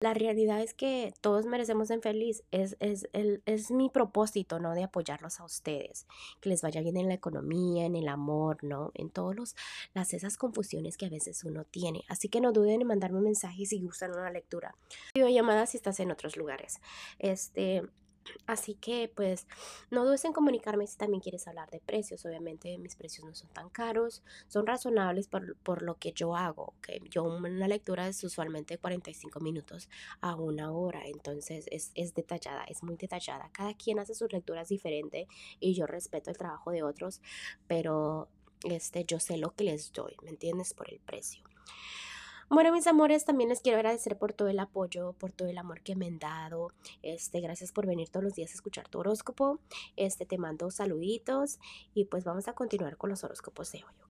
La realidad es que todos merecemos ser feliz. Es, es, el, es mi propósito, ¿no? De apoyarlos a ustedes. Que les vaya bien en la economía, en el amor, ¿no? En todas las esas confusiones que a veces uno tiene. Así que no duden en mandarme un mensaje si gustan una lectura. llamada si estás en otros lugares. Este, Así que pues no dudes en comunicarme si también quieres hablar de precios. Obviamente mis precios no son tan caros, son razonables por, lo que yo hago. que Yo una lectura es usualmente 45 minutos a una hora, entonces es, es detallada, es muy detallada. Cada quien hace sus lecturas diferente y yo respeto el trabajo de otros, pero este, yo sé lo que les doy, ¿me entiendes? Por el precio. Bueno, mis amores, también les quiero agradecer por todo el apoyo, por todo el amor que me han dado. Este, gracias por venir todos los días a escuchar tu horóscopo. Este, te mando saluditos y pues vamos a continuar con los horóscopos de hoy.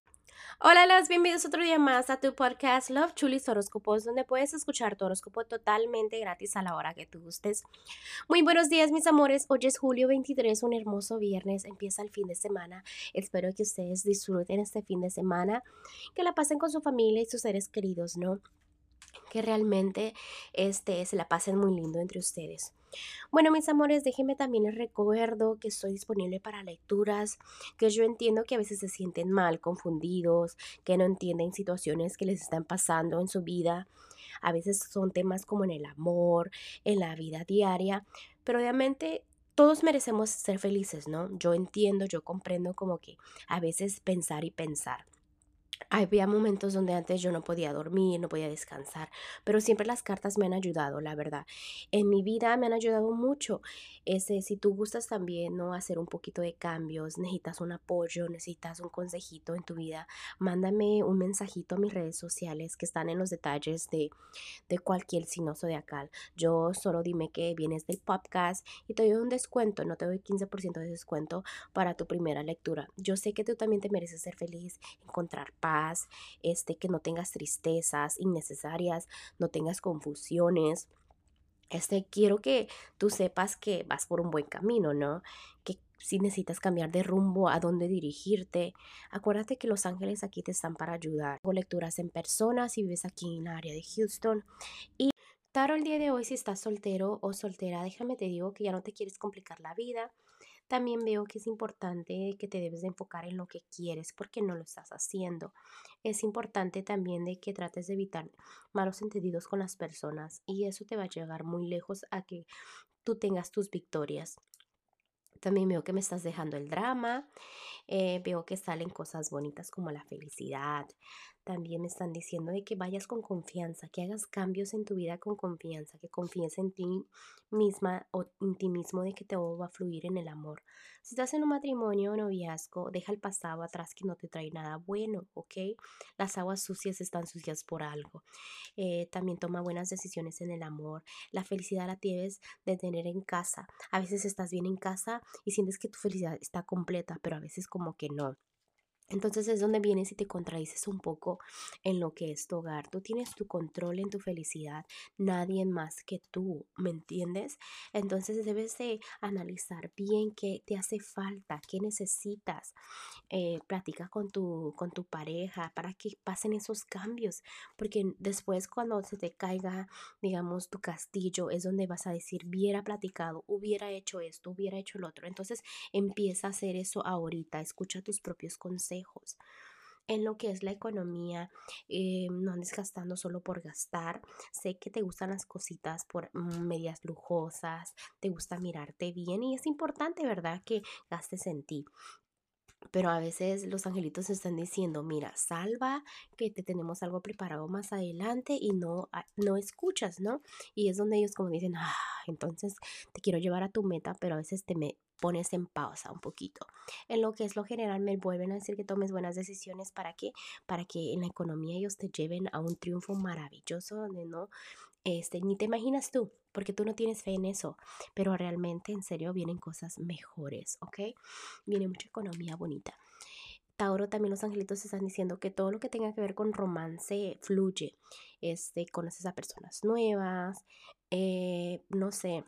Hola, las bienvenidos otro día más a tu podcast Love Chulis Horóscopos, donde puedes escuchar tu horóscopo totalmente gratis a la hora que tú gustes. Muy buenos días, mis amores. Hoy es julio 23, un hermoso viernes. Empieza el fin de semana. Espero que ustedes disfruten este fin de semana, que la pasen con su familia y sus seres queridos, ¿no? Que realmente este, se la pasen muy lindo entre ustedes. Bueno, mis amores, déjenme también les recuerdo que estoy disponible para lecturas, que yo entiendo que a veces se sienten mal, confundidos, que no entienden situaciones que les están pasando en su vida. A veces son temas como en el amor, en la vida diaria, pero obviamente todos merecemos ser felices, ¿no? Yo entiendo, yo comprendo como que a veces pensar y pensar. Había momentos donde antes yo no podía dormir, no podía descansar, pero siempre las cartas me han ayudado, la verdad. En mi vida me han ayudado mucho. Ese, si tú gustas también no hacer un poquito de cambios, necesitas un apoyo, necesitas un consejito en tu vida, mándame un mensajito a mis redes sociales que están en los detalles de, de cualquier signo zodiacal. Yo solo dime que vienes del podcast y te doy un descuento, no te doy 15% de descuento para tu primera lectura. Yo sé que tú también te mereces ser feliz, encontrar paz este, que no tengas tristezas innecesarias, no tengas confusiones. Este, quiero que tú sepas que vas por un buen camino, ¿no? Que si necesitas cambiar de rumbo, a dónde dirigirte, acuérdate que los ángeles aquí te están para ayudar. Hago lecturas en persona si vives aquí en el área de Houston. Y Taro, el día de hoy, si estás soltero o soltera, déjame te digo que ya no te quieres complicar la vida también veo que es importante que te debes de enfocar en lo que quieres porque no lo estás haciendo. Es importante también de que trates de evitar malos entendidos con las personas y eso te va a llegar muy lejos a que tú tengas tus victorias. También veo que me estás dejando el drama, eh, veo que salen cosas bonitas como la felicidad, también me están diciendo de que vayas con confianza, que hagas cambios en tu vida con confianza, que confíes en ti misma o en ti mismo de que todo va a fluir en el amor. Si estás en un matrimonio o noviazgo, deja el pasado atrás que no te trae nada bueno, ¿ok? Las aguas sucias están sucias por algo. Eh, también toma buenas decisiones en el amor. La felicidad la tienes de tener en casa. A veces estás bien en casa y sientes que tu felicidad está completa, pero a veces como que no. Entonces es donde vienes y te contradices un poco en lo que es tu hogar. Tú tienes tu control en tu felicidad, nadie más que tú, ¿me entiendes? Entonces debes de analizar bien qué te hace falta, qué necesitas. Eh, platica con tu, con tu pareja para que pasen esos cambios, porque después cuando se te caiga, digamos, tu castillo, es donde vas a decir, hubiera platicado, hubiera hecho esto, hubiera hecho lo otro. Entonces empieza a hacer eso ahorita, escucha tus propios consejos en lo que es la economía, eh, no andes gastando solo por gastar. Sé que te gustan las cositas por mm, medias lujosas, te gusta mirarte bien y es importante, ¿verdad? Que gastes en ti. Pero a veces los angelitos están diciendo, mira, salva que te tenemos algo preparado más adelante y no, ah, no escuchas, ¿no? Y es donde ellos como dicen, ah, entonces te quiero llevar a tu meta, pero a veces te pones en pausa un poquito. En lo que es lo general me vuelven a decir que tomes buenas decisiones para que para que en la economía ellos te lleven a un triunfo maravilloso donde no este ni te imaginas tú, porque tú no tienes fe en eso, pero realmente en serio vienen cosas mejores, ¿ok? Viene mucha economía bonita. Tauro también los angelitos están diciendo que todo lo que tenga que ver con romance fluye. Este, conoces a personas nuevas, eh, no sé,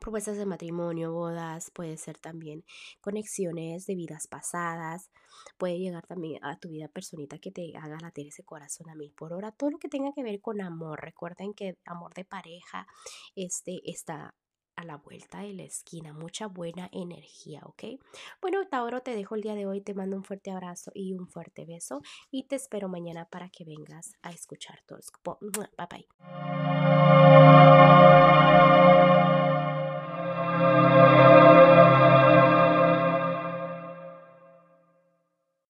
propuestas de matrimonio, bodas, puede ser también conexiones de vidas pasadas, puede llegar también a tu vida personita que te haga latir ese corazón a mil por hora, todo lo que tenga que ver con amor. Recuerden que amor de pareja este, está a la vuelta de la esquina, mucha buena energía, ¿ok? Bueno, Tauro, te dejo el día de hoy, te mando un fuerte abrazo y un fuerte beso y te espero mañana para que vengas a escuchar tu Bye bye.